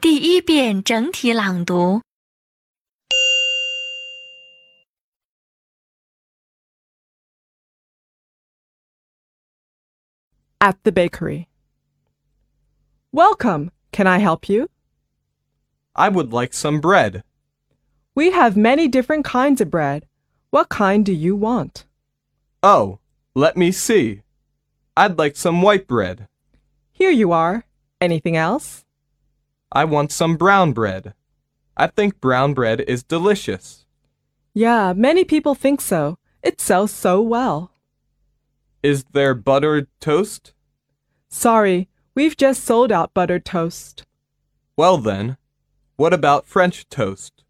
第一遍整体朗读。 At the bakery. Welcome. Can I help you? I would like some bread. We have many different kinds of bread. What kind do you want? Oh, let me see. I'd like some white bread. Here you are. Anything else? I want some brown bread. I think brown bread is delicious. Yeah, many people think so. It sells so well. Is there buttered toast? Sorry, we've just sold out buttered toast. Well then, what about French toast?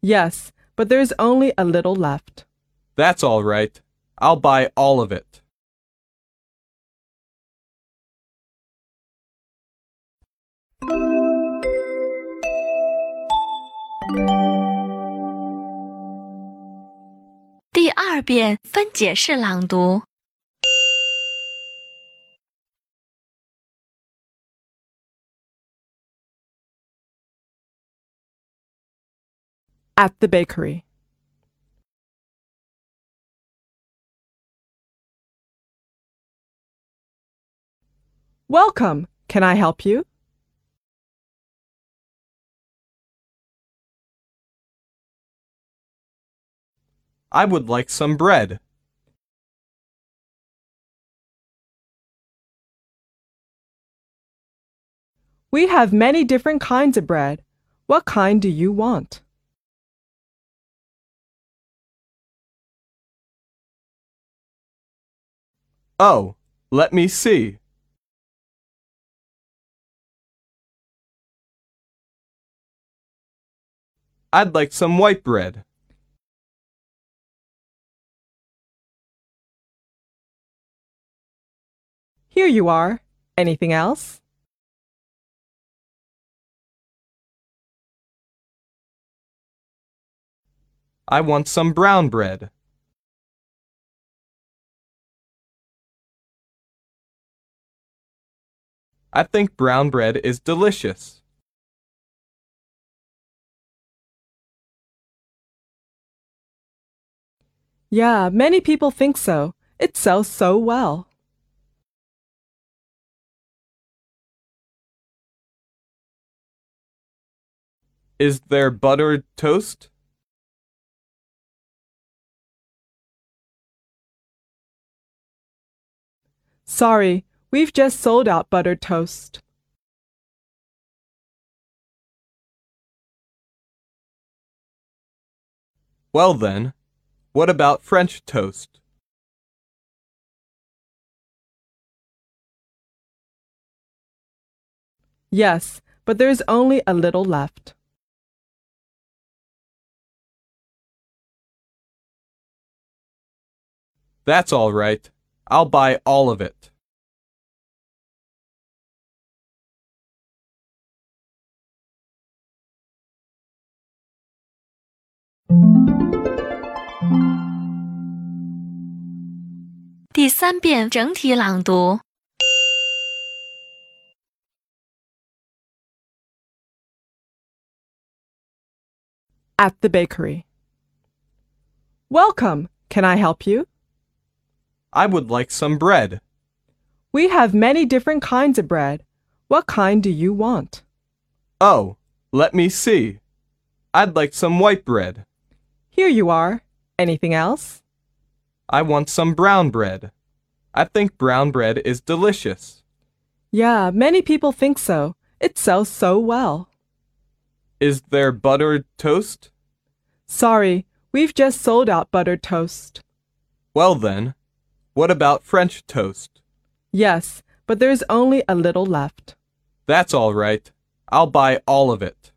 Yes, but there's only a little left. That's all right. I'll buy all of it. 第二遍分解式朗读。 At the bakery. Welcome. Can I help you? I would like some bread. We have many different kinds of bread. What kind do you want? Oh, let me see. I'd like some white bread. Here you are. Anything else? I want some brown bread. I think brown bread is delicious. Yeah, many people think so. It sells so well. Is there buttered toast? Sorry, we've just sold out buttered toast. Well then, what about French toast? Yes, but there's only a little left. That's all right. I'll buy all of it. At the bakery. Welcome. Can I help you? I would like some bread. We have many different kinds of bread. What kind do you want? Oh, let me see. I'd like some white bread. Here you are. Anything else? I want some brown bread. I think brown bread is delicious. Yeah, many people think so. It sells so well. Is there buttered toast? Sorry, we've just sold out buttered toast. Well then, what about French toast? Yes, but there's only a little left. That's all right. I'll buy all of it.